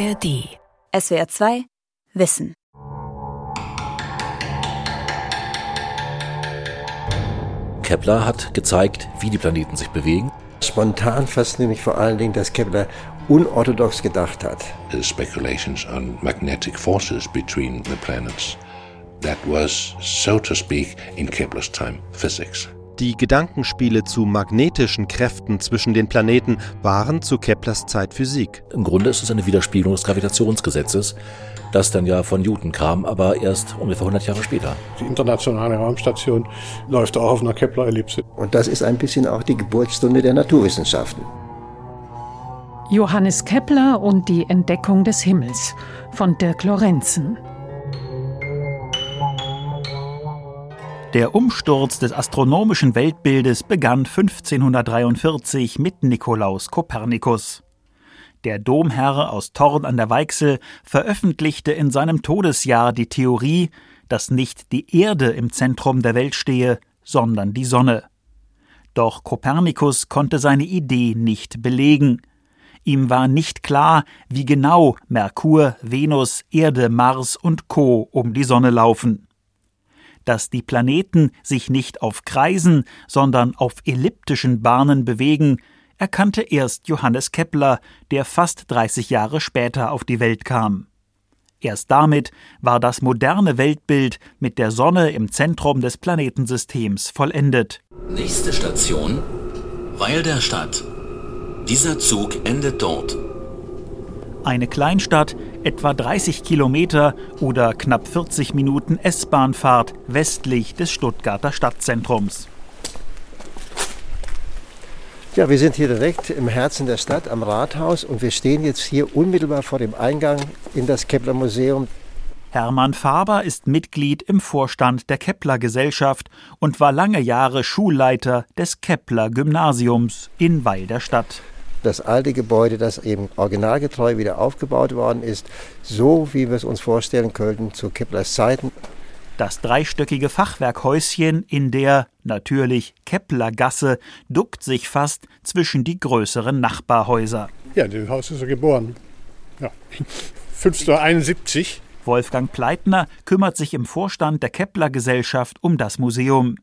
ARD. SWR 2 Wissen. Kepler hat gezeigt, wie die Planeten sich bewegen. Spontan fasziniert mich vor allen Dingen, dass Kepler unorthodox gedacht hat. The speculations on magnetic forces between the planets. That was, so to speak, in Kepler's time, physics. Die Gedankenspiele zu magnetischen Kräften zwischen den Planeten waren zu Keplers Zeit Physik. Im Grunde ist es eine Widerspiegelung des Gravitationsgesetzes, das dann ja von Newton kam, aber erst ungefähr 100 Jahre später. Die internationale Raumstation läuft auch auf einer Kepler-Ellipse. Und das ist ein bisschen auch die Geburtsstunde der Naturwissenschaften. Johannes Kepler und die Entdeckung des Himmels von Dirk Lorenzen. Der Umsturz des astronomischen Weltbildes begann 1543 mit Nikolaus Kopernikus. Der Domherr aus Thorn an der Weichsel veröffentlichte in seinem Todesjahr die Theorie, dass nicht die Erde im Zentrum der Welt stehe, sondern die Sonne. Doch Kopernikus konnte seine Idee nicht belegen. Ihm war nicht klar, wie genau Merkur, Venus, Erde, Mars und Co. um die Sonne laufen dass die Planeten sich nicht auf Kreisen, sondern auf elliptischen Bahnen bewegen, erkannte erst Johannes Kepler, der fast 30 Jahre später auf die Welt kam. Erst damit war das moderne Weltbild mit der Sonne im Zentrum des Planetensystems vollendet. Nächste Station Weil der Stadt. Dieser Zug endet dort. Eine Kleinstadt, etwa 30 Kilometer oder knapp 40 Minuten S-Bahnfahrt westlich des Stuttgarter Stadtzentrums. Ja, wir sind hier direkt im Herzen der Stadt am Rathaus und wir stehen jetzt hier unmittelbar vor dem Eingang in das Kepler Museum. Hermann Faber ist Mitglied im Vorstand der Kepler Gesellschaft und war lange Jahre Schulleiter des Kepler Gymnasiums in Weil der Stadt das alte Gebäude, das eben originalgetreu wieder aufgebaut worden ist, so wie wir es uns vorstellen könnten zu Keplers Zeiten. Das dreistöckige Fachwerkhäuschen in der, natürlich, Keplergasse duckt sich fast zwischen die größeren Nachbarhäuser. Ja, das Haus ist so geboren. Ja. 1571. Wolfgang Pleitner kümmert sich im Vorstand der Kepler Gesellschaft um das Museum.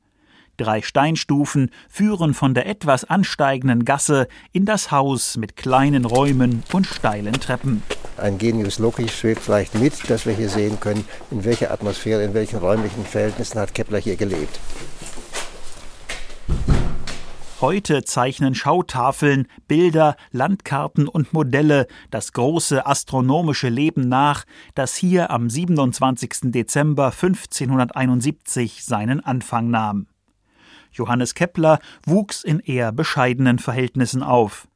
Drei Steinstufen führen von der etwas ansteigenden Gasse in das Haus mit kleinen Räumen und steilen Treppen. Ein Genius Loci schwebt vielleicht mit, dass wir hier sehen können, in welcher Atmosphäre, in welchen räumlichen Verhältnissen hat Kepler hier gelebt. Heute zeichnen Schautafeln, Bilder, Landkarten und Modelle das große astronomische Leben nach, das hier am 27. Dezember 1571 seinen Anfang nahm. Johannes Kepler wuchs in eher bescheidenen Verhältnissen auf.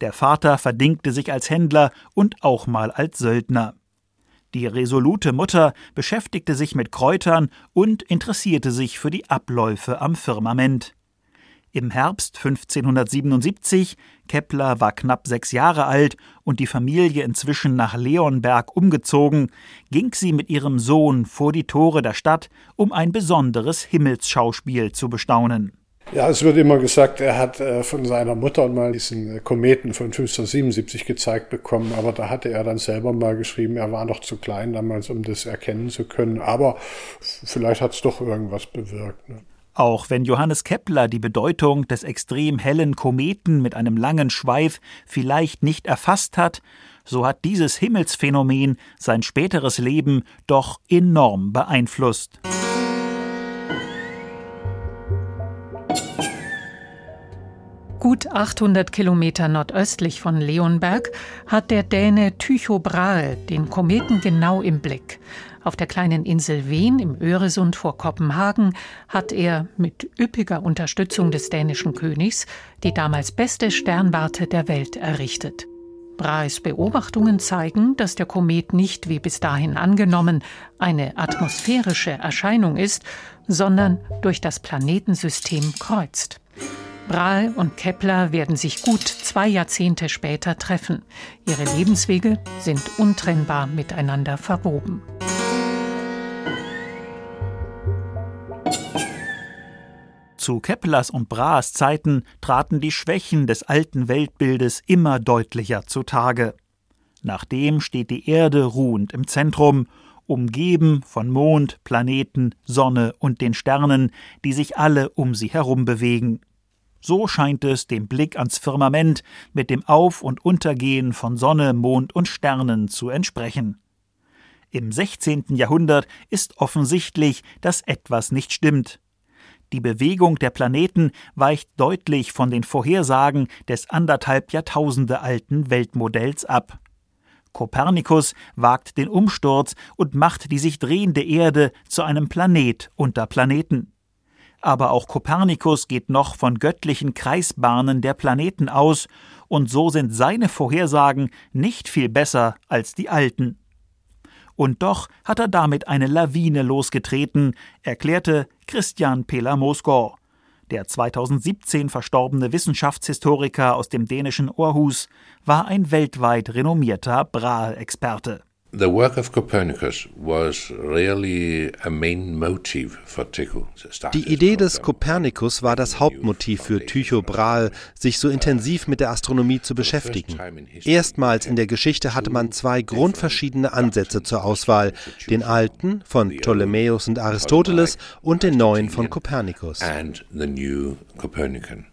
Der Vater verdingte sich als Händler und auch mal als Söldner. Die resolute Mutter beschäftigte sich mit Kräutern und interessierte sich für die Abläufe am Firmament. Im Herbst 1577, Kepler war knapp sechs Jahre alt und die Familie inzwischen nach Leonberg umgezogen, ging sie mit ihrem Sohn vor die Tore der Stadt, um ein besonderes Himmelsschauspiel zu bestaunen. Ja, es wird immer gesagt, er hat äh, von seiner Mutter mal diesen äh, Kometen von 1577 gezeigt bekommen, aber da hatte er dann selber mal geschrieben, er war noch zu klein damals, um das erkennen zu können. Aber vielleicht hat es doch irgendwas bewirkt. Ne? Auch wenn Johannes Kepler die Bedeutung des extrem hellen Kometen mit einem langen Schweif vielleicht nicht erfasst hat, so hat dieses Himmelsphänomen sein späteres Leben doch enorm beeinflusst. Gut 800 Kilometer nordöstlich von Leonberg hat der Däne Tycho Brahe den Kometen genau im Blick. Auf der kleinen Insel Wen im Öresund vor Kopenhagen hat er mit üppiger Unterstützung des dänischen Königs die damals beste Sternwarte der Welt errichtet. Brahes Beobachtungen zeigen, dass der Komet nicht wie bis dahin angenommen eine atmosphärische Erscheinung ist, sondern durch das Planetensystem kreuzt. Brahe und Kepler werden sich gut zwei Jahrzehnte später treffen. Ihre Lebenswege sind untrennbar miteinander verwoben. Zu Keplers und Brahes Zeiten traten die Schwächen des alten Weltbildes immer deutlicher zutage. Nachdem steht die Erde ruhend im Zentrum, umgeben von Mond, Planeten, Sonne und den Sternen, die sich alle um sie herum bewegen. So scheint es dem Blick ans Firmament mit dem Auf- und Untergehen von Sonne, Mond und Sternen zu entsprechen. Im 16. Jahrhundert ist offensichtlich, dass etwas nicht stimmt. Die Bewegung der Planeten weicht deutlich von den Vorhersagen des anderthalb Jahrtausende alten Weltmodells ab. Kopernikus wagt den Umsturz und macht die sich drehende Erde zu einem Planet unter Planeten. Aber auch Kopernikus geht noch von göttlichen Kreisbahnen der Planeten aus, und so sind seine Vorhersagen nicht viel besser als die alten. Und doch hat er damit eine Lawine losgetreten, erklärte Christian Pela Mosgård. Der 2017 verstorbene Wissenschaftshistoriker aus dem dänischen Aarhus war ein weltweit renommierter Brahe-Experte. The work of Copernicus was really a main motive for Tycho. Die Idee des Kopernikus war das Hauptmotiv für Tycho Brahe, sich so intensiv mit der Astronomie zu beschäftigen. Erstmals in der Geschichte hatte man zwei grundverschiedene Ansätze zur Auswahl, den alten von Ptolemäus und Aristoteles und den neuen von Kopernikus. And the new Copernican.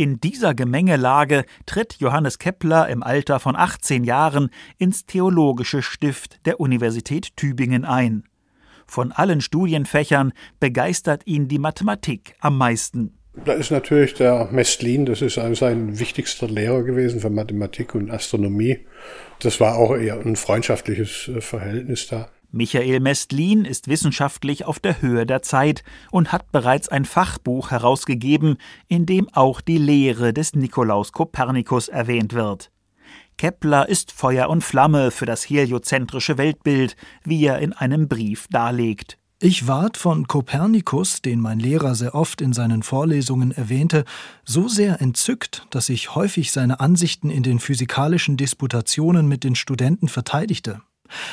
In dieser Gemengelage tritt Johannes Kepler im Alter von 18 Jahren ins Theologische Stift der Universität Tübingen ein. Von allen Studienfächern begeistert ihn die Mathematik am meisten. Da ist natürlich der Mestlin, das ist sein wichtigster Lehrer gewesen für Mathematik und Astronomie. Das war auch eher ein freundschaftliches Verhältnis da. Michael Mestlin ist wissenschaftlich auf der Höhe der Zeit und hat bereits ein Fachbuch herausgegeben, in dem auch die Lehre des Nikolaus Kopernikus erwähnt wird. Kepler ist Feuer und Flamme für das heliozentrische Weltbild, wie er in einem Brief darlegt. Ich ward von Kopernikus, den mein Lehrer sehr oft in seinen Vorlesungen erwähnte, so sehr entzückt, dass ich häufig seine Ansichten in den physikalischen Disputationen mit den Studenten verteidigte.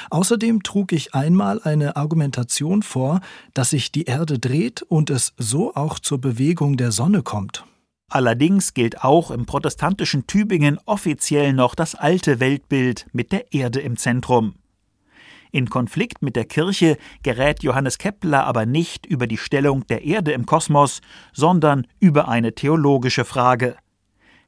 Außerdem trug ich einmal eine Argumentation vor, dass sich die Erde dreht und es so auch zur Bewegung der Sonne kommt. Allerdings gilt auch im protestantischen Tübingen offiziell noch das alte Weltbild mit der Erde im Zentrum. In Konflikt mit der Kirche gerät Johannes Kepler aber nicht über die Stellung der Erde im Kosmos, sondern über eine theologische Frage.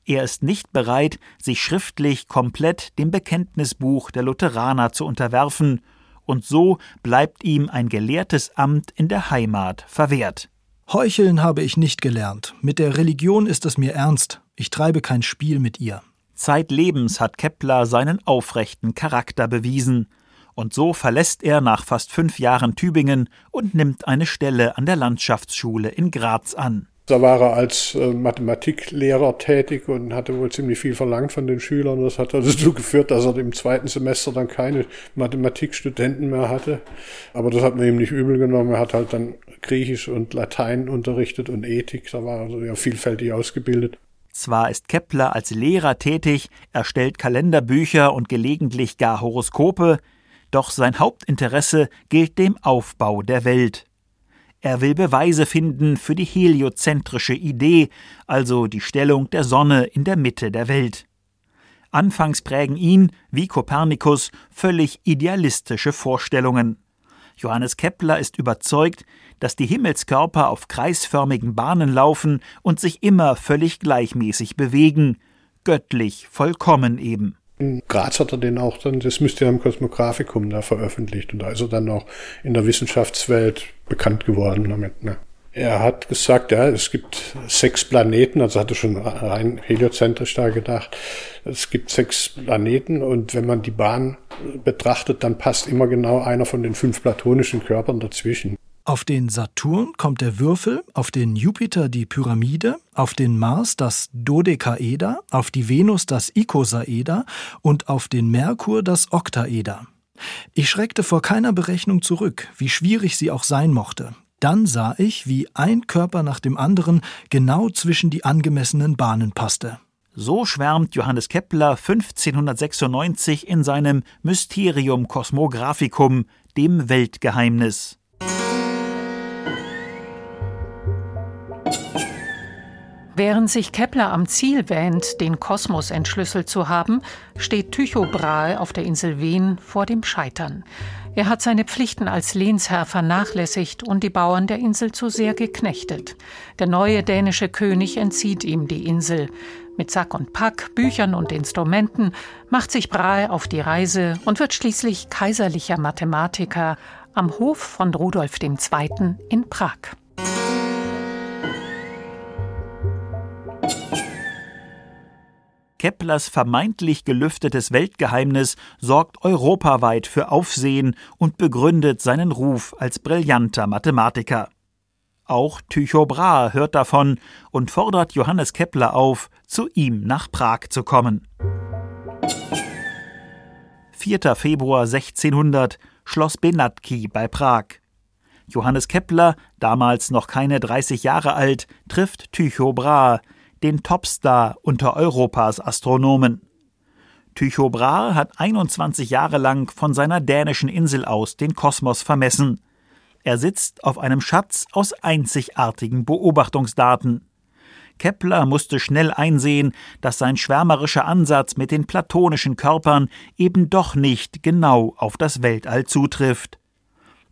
Er ist nicht bereit, sich schriftlich komplett dem Bekenntnisbuch der Lutheraner zu unterwerfen, und so bleibt ihm ein gelehrtes Amt in der Heimat verwehrt. Heucheln habe ich nicht gelernt. Mit der Religion ist es mir ernst. Ich treibe kein Spiel mit ihr. Zeitlebens hat Kepler seinen aufrechten Charakter bewiesen. Und so verlässt er nach fast fünf Jahren Tübingen und nimmt eine Stelle an der Landschaftsschule in Graz an. Da war er als äh, Mathematiklehrer tätig und hatte wohl ziemlich viel verlangt von den Schülern. Das hat also dazu geführt, dass er im zweiten Semester dann keine Mathematikstudenten mehr hatte. Aber das hat man ihm nicht übel genommen. Er hat halt dann Griechisch und Latein unterrichtet und Ethik. Da war er ja vielfältig ausgebildet. Zwar ist Kepler als Lehrer tätig, erstellt Kalenderbücher und gelegentlich gar Horoskope, doch sein Hauptinteresse gilt dem Aufbau der Welt. Er will Beweise finden für die heliozentrische Idee, also die Stellung der Sonne in der Mitte der Welt. Anfangs prägen ihn, wie Kopernikus, völlig idealistische Vorstellungen. Johannes Kepler ist überzeugt, dass die Himmelskörper auf kreisförmigen Bahnen laufen und sich immer völlig gleichmäßig bewegen, göttlich vollkommen eben. In Graz hat er den auch dann das Mysterium Cosmographikum da veröffentlicht und da ist er dann auch in der Wissenschaftswelt bekannt geworden damit. Ne? Er hat gesagt, ja, es gibt sechs Planeten, also hatte schon rein heliozentrisch da gedacht. Es gibt sechs Planeten und wenn man die Bahn betrachtet, dann passt immer genau einer von den fünf platonischen Körpern dazwischen. Auf den Saturn kommt der Würfel, auf den Jupiter die Pyramide, auf den Mars das Dodekaeder, auf die Venus das Ikosaeder und auf den Merkur das Oktaeder. Ich schreckte vor keiner Berechnung zurück, wie schwierig sie auch sein mochte. Dann sah ich, wie ein Körper nach dem anderen genau zwischen die angemessenen Bahnen passte. So schwärmt Johannes Kepler 1596 in seinem Mysterium Cosmographicum, dem Weltgeheimnis. Während sich Kepler am Ziel wähnt, den Kosmos entschlüsselt zu haben, steht Tycho Brahe auf der Insel Wen vor dem Scheitern. Er hat seine Pflichten als Lehnsherr vernachlässigt und die Bauern der Insel zu sehr geknechtet. Der neue dänische König entzieht ihm die Insel. Mit Sack und Pack, Büchern und Instrumenten macht sich Brahe auf die Reise und wird schließlich kaiserlicher Mathematiker am Hof von Rudolf II. in Prag. Keplers vermeintlich gelüftetes Weltgeheimnis sorgt europaweit für Aufsehen und begründet seinen Ruf als brillanter Mathematiker. Auch Tycho Brahe hört davon und fordert Johannes Kepler auf, zu ihm nach Prag zu kommen. 4. Februar 1600 Schloss Benatki bei Prag. Johannes Kepler, damals noch keine 30 Jahre alt, trifft Tycho Brahe, den Topstar unter Europas Astronomen. Tycho Brahe hat 21 Jahre lang von seiner dänischen Insel aus den Kosmos vermessen. Er sitzt auf einem Schatz aus einzigartigen Beobachtungsdaten. Kepler musste schnell einsehen, dass sein schwärmerischer Ansatz mit den platonischen Körpern eben doch nicht genau auf das Weltall zutrifft.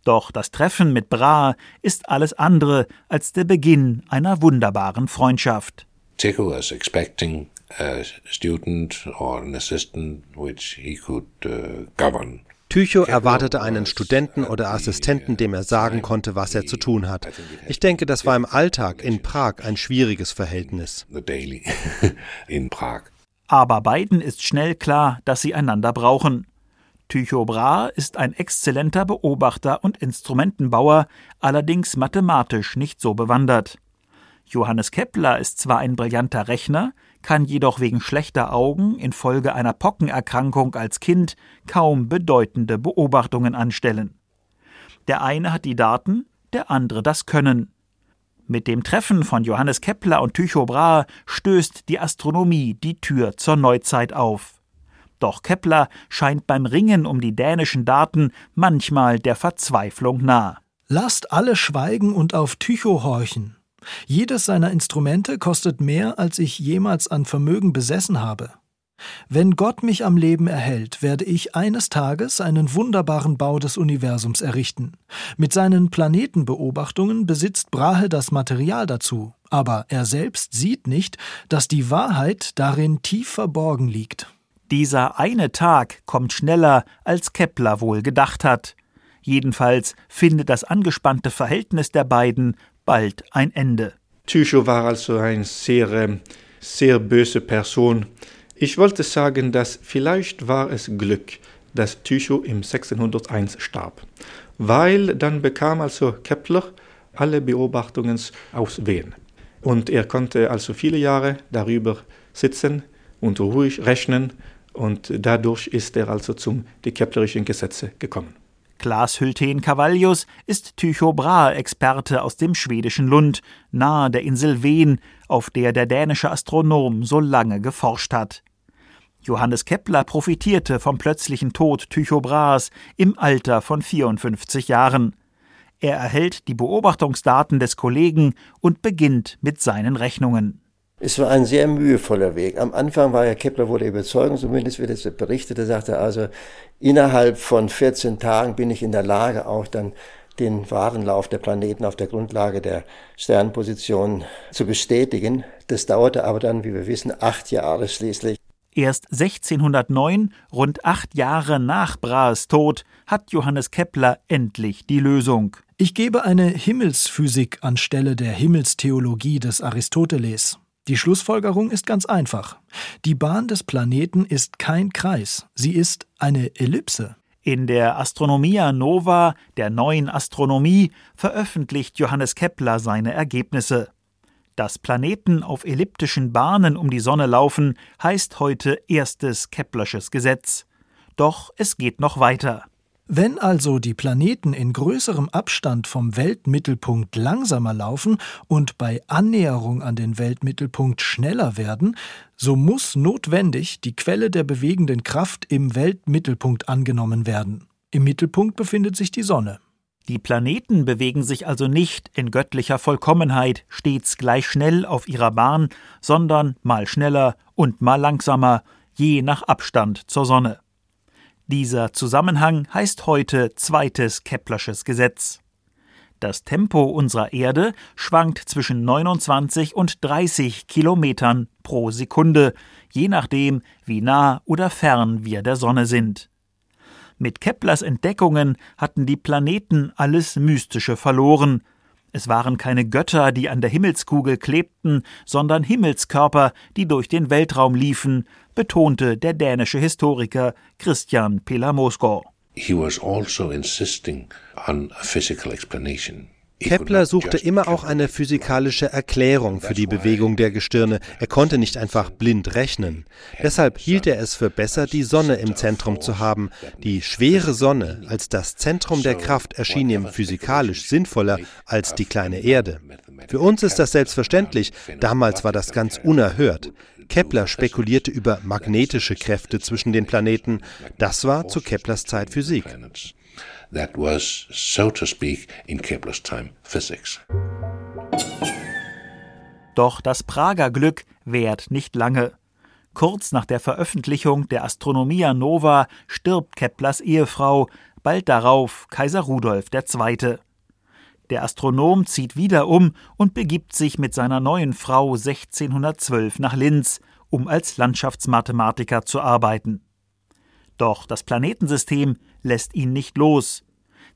Doch das Treffen mit Brahe ist alles andere als der Beginn einer wunderbaren Freundschaft. Tycho was expecting a student or an assistant which he could uh, govern. Tycho erwartete einen Studenten oder Assistenten, dem er sagen konnte, was er zu tun hat. Ich denke, das war im Alltag in Prag ein schwieriges Verhältnis. Aber beiden ist schnell klar, dass sie einander brauchen. Tycho Brahe ist ein exzellenter Beobachter und Instrumentenbauer, allerdings mathematisch nicht so bewandert. Johannes Kepler ist zwar ein brillanter Rechner, kann jedoch wegen schlechter Augen infolge einer Pockenerkrankung als Kind kaum bedeutende Beobachtungen anstellen. Der eine hat die Daten, der andere das Können. Mit dem Treffen von Johannes Kepler und Tycho Brahe stößt die Astronomie die Tür zur Neuzeit auf. Doch Kepler scheint beim Ringen um die dänischen Daten manchmal der Verzweiflung nah. Lasst alle schweigen und auf Tycho horchen. Jedes seiner Instrumente kostet mehr, als ich jemals an Vermögen besessen habe. Wenn Gott mich am Leben erhält, werde ich eines Tages einen wunderbaren Bau des Universums errichten. Mit seinen Planetenbeobachtungen besitzt Brahe das Material dazu, aber er selbst sieht nicht, dass die Wahrheit darin tief verborgen liegt. Dieser eine Tag kommt schneller, als Kepler wohl gedacht hat. Jedenfalls findet das angespannte Verhältnis der beiden bald ein Ende. Tycho war also eine sehr, ähm, sehr böse Person. Ich wollte sagen, dass vielleicht war es Glück, dass Tycho im 1601 starb, weil dann bekam also Kepler alle Beobachtungen aus Wien. Und er konnte also viele Jahre darüber sitzen und ruhig rechnen und dadurch ist er also zum die Keplerischen Gesetze gekommen. Klaas Hülten Cavallius ist Tycho Brahe-Experte aus dem schwedischen Lund, nahe der Insel Wen, auf der der dänische Astronom so lange geforscht hat. Johannes Kepler profitierte vom plötzlichen Tod Tycho Brahes im Alter von 54 Jahren. Er erhält die Beobachtungsdaten des Kollegen und beginnt mit seinen Rechnungen. Es war ein sehr mühevoller Weg. Am Anfang war ja Kepler wurde überzeugt, zumindest wird es berichtet. Er sagte also, innerhalb von 14 Tagen bin ich in der Lage, auch dann den wahren Lauf der Planeten auf der Grundlage der Sternposition zu bestätigen. Das dauerte aber dann, wie wir wissen, acht Jahre schließlich. Erst 1609, rund acht Jahre nach Brahes Tod, hat Johannes Kepler endlich die Lösung. Ich gebe eine Himmelsphysik anstelle der Himmelstheologie des Aristoteles. Die Schlussfolgerung ist ganz einfach. Die Bahn des Planeten ist kein Kreis, sie ist eine Ellipse. In der Astronomia Nova, der neuen Astronomie, veröffentlicht Johannes Kepler seine Ergebnisse. Dass Planeten auf elliptischen Bahnen um die Sonne laufen, heißt heute erstes Keplersches Gesetz. Doch es geht noch weiter. Wenn also die Planeten in größerem Abstand vom Weltmittelpunkt langsamer laufen und bei Annäherung an den Weltmittelpunkt schneller werden, so muss notwendig die Quelle der bewegenden Kraft im Weltmittelpunkt angenommen werden. Im Mittelpunkt befindet sich die Sonne. Die Planeten bewegen sich also nicht in göttlicher Vollkommenheit stets gleich schnell auf ihrer Bahn, sondern mal schneller und mal langsamer, je nach Abstand zur Sonne. Dieser Zusammenhang heißt heute zweites Keplersches Gesetz. Das Tempo unserer Erde schwankt zwischen 29 und 30 Kilometern pro Sekunde, je nachdem, wie nah oder fern wir der Sonne sind. Mit Keplers Entdeckungen hatten die Planeten alles Mystische verloren. Es waren keine Götter, die an der Himmelskugel klebten, sondern Himmelskörper, die durch den Weltraum liefen, betonte der dänische Historiker Christian Pelamosko. He was also insisting on a physical explanation. Kepler suchte immer auch eine physikalische Erklärung für die Bewegung der Gestirne. Er konnte nicht einfach blind rechnen. Deshalb hielt er es für besser, die Sonne im Zentrum zu haben. Die schwere Sonne als das Zentrum der Kraft erschien ihm physikalisch sinnvoller als die kleine Erde. Für uns ist das selbstverständlich, damals war das ganz unerhört. Kepler spekulierte über magnetische Kräfte zwischen den Planeten. Das war zu Keplers Zeit Physik. That was, so to speak, in Kepler's time, physics. Doch das Prager Glück währt nicht lange. Kurz nach der Veröffentlichung der Astronomia Nova stirbt Keplers Ehefrau, bald darauf Kaiser Rudolf II. Der Astronom zieht wieder um und begibt sich mit seiner neuen Frau 1612 nach Linz, um als Landschaftsmathematiker zu arbeiten. Doch das Planetensystem lässt ihn nicht los.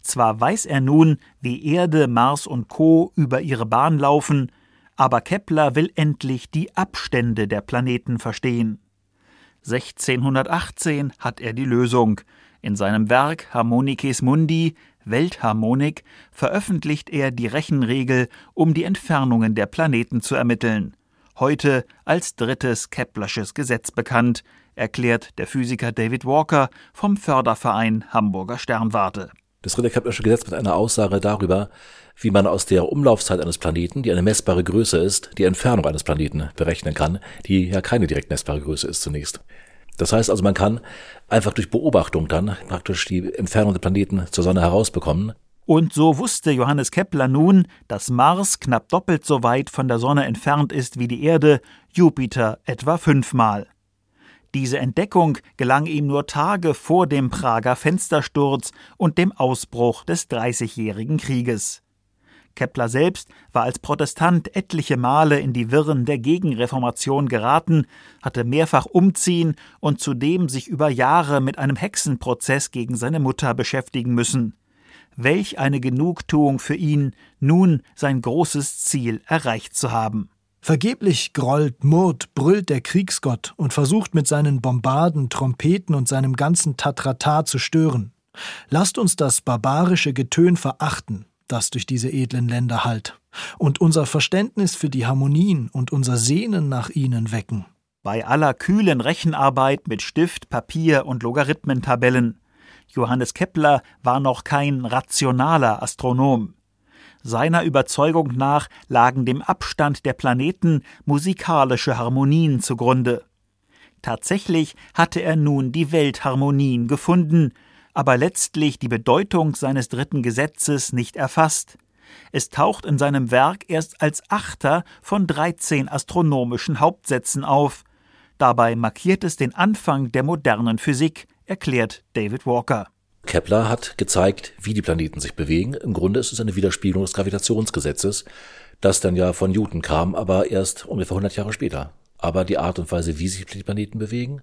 Zwar weiß er nun, wie Erde, Mars und Co. über ihre Bahn laufen, aber Kepler will endlich die Abstände der Planeten verstehen. 1618 hat er die Lösung. In seinem Werk Harmonices Mundi Weltharmonik veröffentlicht er die Rechenregel, um die Entfernungen der Planeten zu ermitteln. Heute als drittes Keplersches Gesetz bekannt, erklärt der Physiker David Walker vom Förderverein Hamburger Sternwarte. Das dritte Keplersche Gesetz mit einer Aussage darüber, wie man aus der Umlaufzeit eines Planeten, die eine messbare Größe ist, die Entfernung eines Planeten berechnen kann, die ja keine direkt messbare Größe ist zunächst. Das heißt also, man kann einfach durch Beobachtung dann praktisch die Entfernung der Planeten zur Sonne herausbekommen. Und so wusste Johannes Kepler nun, dass Mars knapp doppelt so weit von der Sonne entfernt ist wie die Erde, Jupiter etwa fünfmal. Diese Entdeckung gelang ihm nur Tage vor dem Prager Fenstersturz und dem Ausbruch des Dreißigjährigen Krieges. Kepler selbst war als Protestant etliche Male in die Wirren der Gegenreformation geraten, hatte mehrfach umziehen und zudem sich über Jahre mit einem Hexenprozess gegen seine Mutter beschäftigen müssen. Welch eine Genugtuung für ihn, nun sein großes Ziel erreicht zu haben. Vergeblich grollt, murrt, brüllt der Kriegsgott und versucht mit seinen Bombarden, Trompeten und seinem ganzen Tatrata zu stören. Lasst uns das barbarische Getön verachten, das durch diese edlen Länder hallt, und unser Verständnis für die Harmonien und unser Sehnen nach ihnen wecken. Bei aller kühlen Rechenarbeit mit Stift, Papier und Logarithmentabellen. Johannes Kepler war noch kein rationaler Astronom. Seiner Überzeugung nach lagen dem Abstand der Planeten musikalische Harmonien zugrunde. Tatsächlich hatte er nun die Weltharmonien gefunden, aber letztlich die Bedeutung seines dritten Gesetzes nicht erfasst. Es taucht in seinem Werk erst als Achter von 13 astronomischen Hauptsätzen auf. Dabei markiert es den Anfang der modernen Physik, erklärt David Walker. Kepler hat gezeigt, wie die Planeten sich bewegen. Im Grunde ist es eine Widerspiegelung des Gravitationsgesetzes, das dann ja von Newton kam, aber erst ungefähr 100 Jahre später. Aber die Art und Weise, wie sich die Planeten bewegen,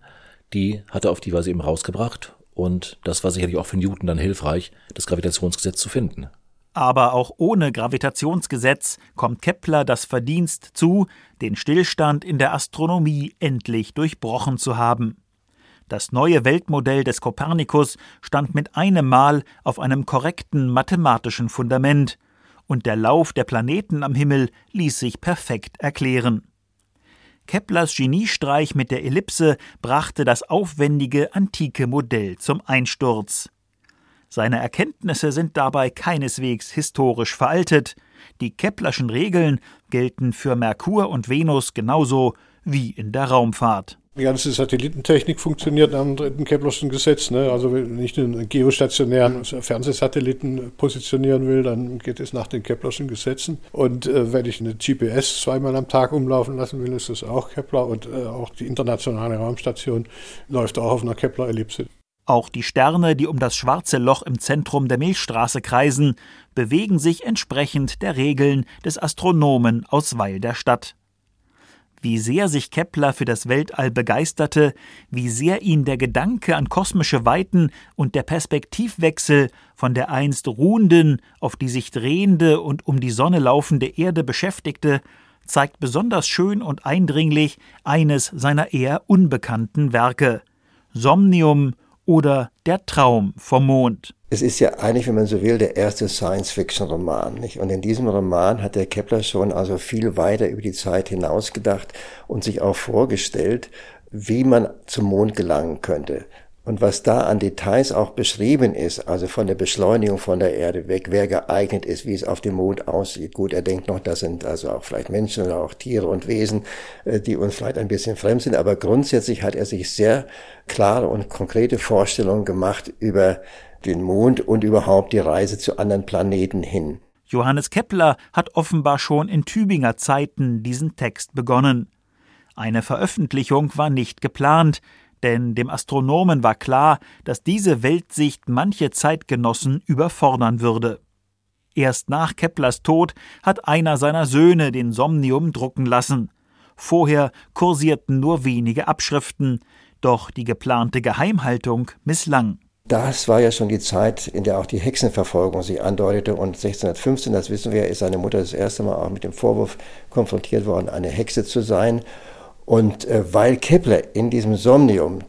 die hat er auf die Weise eben rausgebracht. Und das war sicherlich auch für Newton dann hilfreich, das Gravitationsgesetz zu finden. Aber auch ohne Gravitationsgesetz kommt Kepler das Verdienst zu, den Stillstand in der Astronomie endlich durchbrochen zu haben. Das neue Weltmodell des Kopernikus stand mit einem Mal auf einem korrekten mathematischen Fundament, und der Lauf der Planeten am Himmel ließ sich perfekt erklären. Keplers Geniestreich mit der Ellipse brachte das aufwendige antike Modell zum Einsturz. Seine Erkenntnisse sind dabei keineswegs historisch veraltet. Die Keplerschen Regeln gelten für Merkur und Venus genauso wie in der Raumfahrt. Die ganze Satellitentechnik funktioniert nach dem dritten Keplerschen Gesetz. Ne? Also wenn ich einen geostationären Fernsehsatelliten positionieren will, dann geht es nach den Keplerschen Gesetzen. Und äh, wenn ich eine GPS zweimal am Tag umlaufen lassen will, ist das auch Kepler. Und äh, auch die internationale Raumstation läuft auch auf einer Kepler-Ellipse. Auch die Sterne, die um das schwarze Loch im Zentrum der Milchstraße kreisen, bewegen sich entsprechend der Regeln des Astronomen aus Weil der Stadt wie sehr sich Kepler für das Weltall begeisterte, wie sehr ihn der Gedanke an kosmische Weiten und der Perspektivwechsel von der einst ruhenden auf die sich drehende und um die Sonne laufende Erde beschäftigte, zeigt besonders schön und eindringlich eines seiner eher unbekannten Werke Somnium oder Der Traum vom Mond. Es ist ja eigentlich, wenn man so will, der erste Science-Fiction-Roman. Nicht? Und in diesem Roman hat der Kepler schon also viel weiter über die Zeit hinausgedacht und sich auch vorgestellt, wie man zum Mond gelangen könnte. Und was da an Details auch beschrieben ist, also von der Beschleunigung von der Erde weg, wer geeignet ist, wie es auf dem Mond aussieht. Gut, er denkt noch, das sind also auch vielleicht Menschen oder auch Tiere und Wesen, äh, die uns vielleicht ein bisschen fremd sind, aber grundsätzlich hat er sich sehr klare und konkrete Vorstellungen gemacht über den Mond und überhaupt die Reise zu anderen Planeten hin. Johannes Kepler hat offenbar schon in Tübinger Zeiten diesen Text begonnen. Eine Veröffentlichung war nicht geplant, denn dem Astronomen war klar, dass diese Weltsicht manche Zeitgenossen überfordern würde. Erst nach Keplers Tod hat einer seiner Söhne den Somnium drucken lassen. Vorher kursierten nur wenige Abschriften, doch die geplante Geheimhaltung misslang. Das war ja schon die Zeit, in der auch die Hexenverfolgung sich andeutete. Und 1615, das wissen wir, ist seine Mutter das erste Mal auch mit dem Vorwurf konfrontiert worden, eine Hexe zu sein. Und äh, weil Kepler in diesem Somnium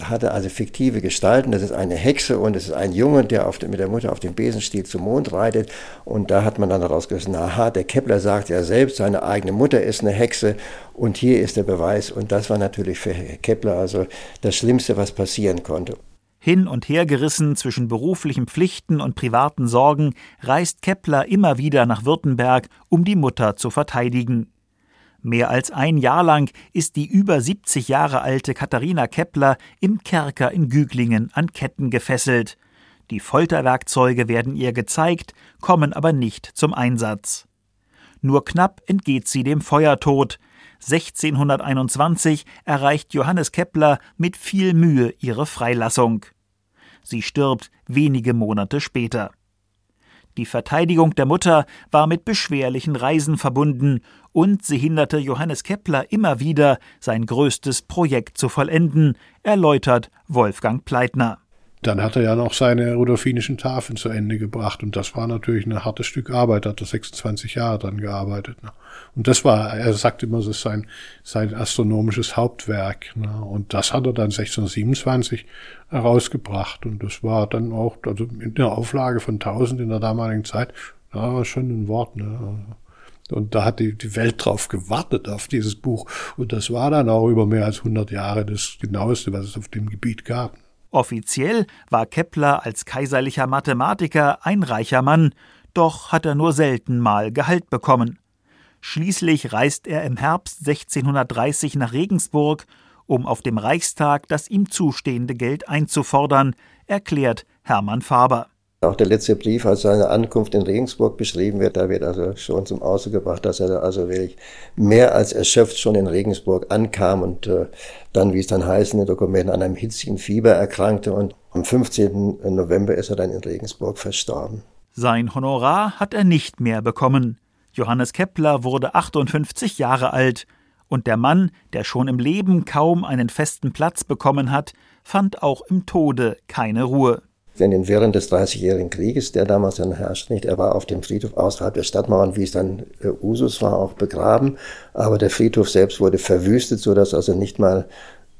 hatte also fiktive Gestalten, das ist eine Hexe und es ist ein Junge, der auf, mit der Mutter auf dem Besenstiel zum Mond reitet. Und da hat man dann herausgefunden, aha, der Kepler sagt ja selbst, seine eigene Mutter ist eine Hexe und hier ist der Beweis. Und das war natürlich für Kepler also das Schlimmste, was passieren konnte. Hin und her gerissen zwischen beruflichen Pflichten und privaten Sorgen, reist Kepler immer wieder nach Württemberg, um die Mutter zu verteidigen. Mehr als ein Jahr lang ist die über 70 Jahre alte Katharina Kepler im Kerker in Güglingen an Ketten gefesselt. Die Folterwerkzeuge werden ihr gezeigt, kommen aber nicht zum Einsatz. Nur knapp entgeht sie dem Feuertod. 1621 erreicht Johannes Kepler mit viel Mühe ihre Freilassung. Sie stirbt wenige Monate später. Die Verteidigung der Mutter war mit beschwerlichen Reisen verbunden, und sie hinderte Johannes Kepler immer wieder, sein größtes Projekt zu vollenden, erläutert Wolfgang Pleitner. Dann hat er ja noch seine rudolfinischen Tafeln zu Ende gebracht und das war natürlich ein hartes Stück Arbeit, hat er 26 Jahre dran gearbeitet. Ne? Und das war, er sagt immer, das ist sein, sein astronomisches Hauptwerk. Ne? Und das hat er dann 1627 herausgebracht und das war dann auch, also in der Auflage von 1000 in der damaligen Zeit, war schon ein Wort. Ne? Und da hat die, die Welt drauf gewartet, auf dieses Buch. Und das war dann auch über mehr als 100 Jahre das genaueste, was es auf dem Gebiet gab. Offiziell war Kepler als kaiserlicher Mathematiker ein reicher Mann, doch hat er nur selten mal Gehalt bekommen. Schließlich reist er im Herbst 1630 nach Regensburg, um auf dem Reichstag das ihm zustehende Geld einzufordern, erklärt Hermann Faber. Auch der letzte Brief, als seine Ankunft in Regensburg beschrieben wird, da wird also schon zum Ausdruck gebracht, dass er also wirklich mehr als erschöpft schon in Regensburg ankam und äh, dann, wie es dann heißt in den Dokumenten, an einem hitzigen Fieber erkrankte und am 15. November ist er dann in Regensburg verstorben. Sein Honorar hat er nicht mehr bekommen. Johannes Kepler wurde 58 Jahre alt und der Mann, der schon im Leben kaum einen festen Platz bekommen hat, fand auch im Tode keine Ruhe. Denn während des Dreißigjährigen Krieges, der damals dann herrschte, nicht, er war auf dem Friedhof außerhalb der Stadtmauern, wie es dann äh, Usus war, auch begraben. Aber der Friedhof selbst wurde verwüstet, sodass also nicht mal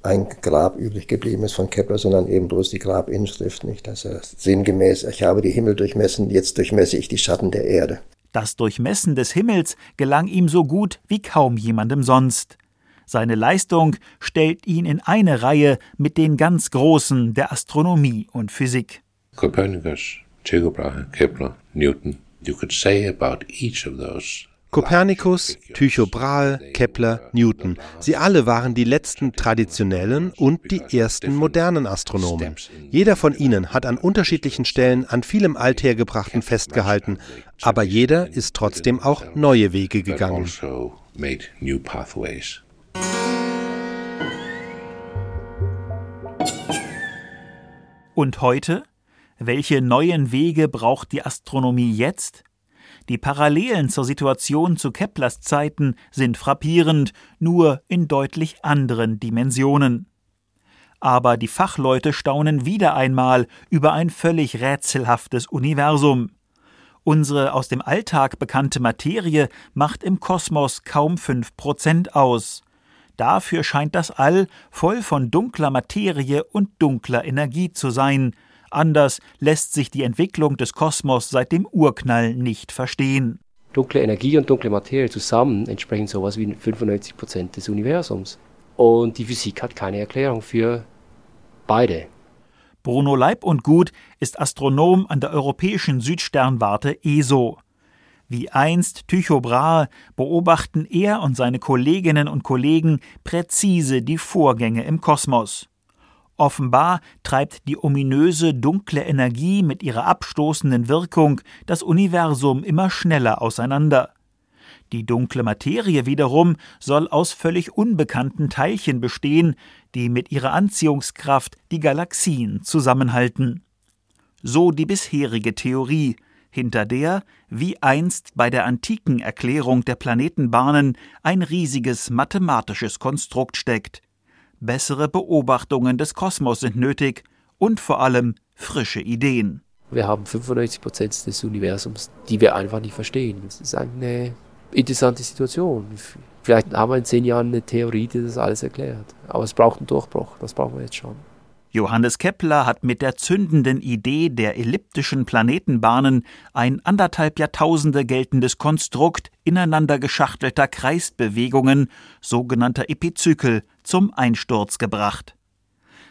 ein Grab übrig geblieben ist von Kepler, sondern eben bloß die Grabinschrift, nicht? Dass er sinngemäß, ich habe die Himmel durchmessen, jetzt durchmesse ich die Schatten der Erde. Das Durchmessen des Himmels gelang ihm so gut wie kaum jemandem sonst. Seine Leistung stellt ihn in eine Reihe mit den ganz Großen der Astronomie und Physik. Copernicus, Tycho Brahe, Kepler, Newton. You could say about each of those Kopernikus, Tycho Brahe, Kepler, Newton, sie alle waren die letzten traditionellen und die ersten modernen Astronomen. Jeder von ihnen hat an unterschiedlichen Stellen an vielem Althergebrachten festgehalten, aber jeder ist trotzdem auch neue Wege gegangen. also Und heute? Welche neuen Wege braucht die Astronomie jetzt? Die Parallelen zur Situation zu Keplers Zeiten sind frappierend, nur in deutlich anderen Dimensionen. Aber die Fachleute staunen wieder einmal über ein völlig rätselhaftes Universum. Unsere aus dem Alltag bekannte Materie macht im Kosmos kaum fünf Prozent aus. Dafür scheint das All voll von dunkler Materie und dunkler Energie zu sein, Anders lässt sich die Entwicklung des Kosmos seit dem Urknall nicht verstehen. Dunkle Energie und dunkle Materie zusammen entsprechen sowas wie 95 Prozent des Universums. Und die Physik hat keine Erklärung für beide. Bruno Leib und Gut ist Astronom an der Europäischen Südsternwarte ESO. Wie einst Tycho Brahe beobachten er und seine Kolleginnen und Kollegen präzise die Vorgänge im Kosmos. Offenbar treibt die ominöse dunkle Energie mit ihrer abstoßenden Wirkung das Universum immer schneller auseinander. Die dunkle Materie wiederum soll aus völlig unbekannten Teilchen bestehen, die mit ihrer Anziehungskraft die Galaxien zusammenhalten. So die bisherige Theorie, hinter der, wie einst bei der antiken Erklärung der Planetenbahnen, ein riesiges mathematisches Konstrukt steckt. Bessere Beobachtungen des Kosmos sind nötig und vor allem frische Ideen. Wir haben 95 Prozent des Universums, die wir einfach nicht verstehen. Das ist eine interessante Situation. Vielleicht haben wir in zehn Jahren eine Theorie, die das alles erklärt. Aber es braucht einen Durchbruch. Das brauchen wir jetzt schon. Johannes Kepler hat mit der zündenden Idee der elliptischen Planetenbahnen ein anderthalb Jahrtausende geltendes Konstrukt ineinander geschachtelter Kreisbewegungen, sogenannter Epizykel, zum Einsturz gebracht.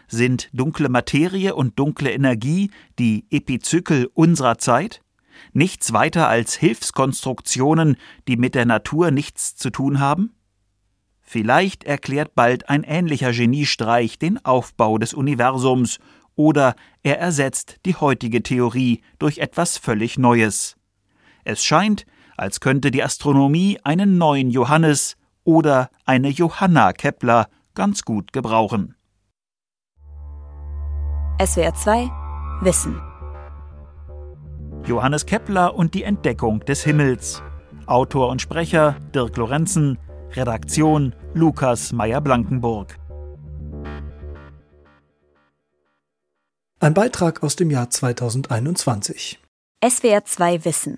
Sind dunkle Materie und dunkle Energie die Epizykel unserer Zeit? Nichts weiter als Hilfskonstruktionen, die mit der Natur nichts zu tun haben? Vielleicht erklärt bald ein ähnlicher Geniestreich den Aufbau des Universums oder er ersetzt die heutige Theorie durch etwas völlig Neues. Es scheint, als könnte die Astronomie einen neuen Johannes oder eine Johanna Kepler ganz gut gebrauchen. SWR 2 Wissen Johannes Kepler und die Entdeckung des Himmels. Autor und Sprecher Dirk Lorenzen, Redaktion Lukas Meyer-Blankenburg. Ein Beitrag aus dem Jahr 2021. SWR 2 Wissen.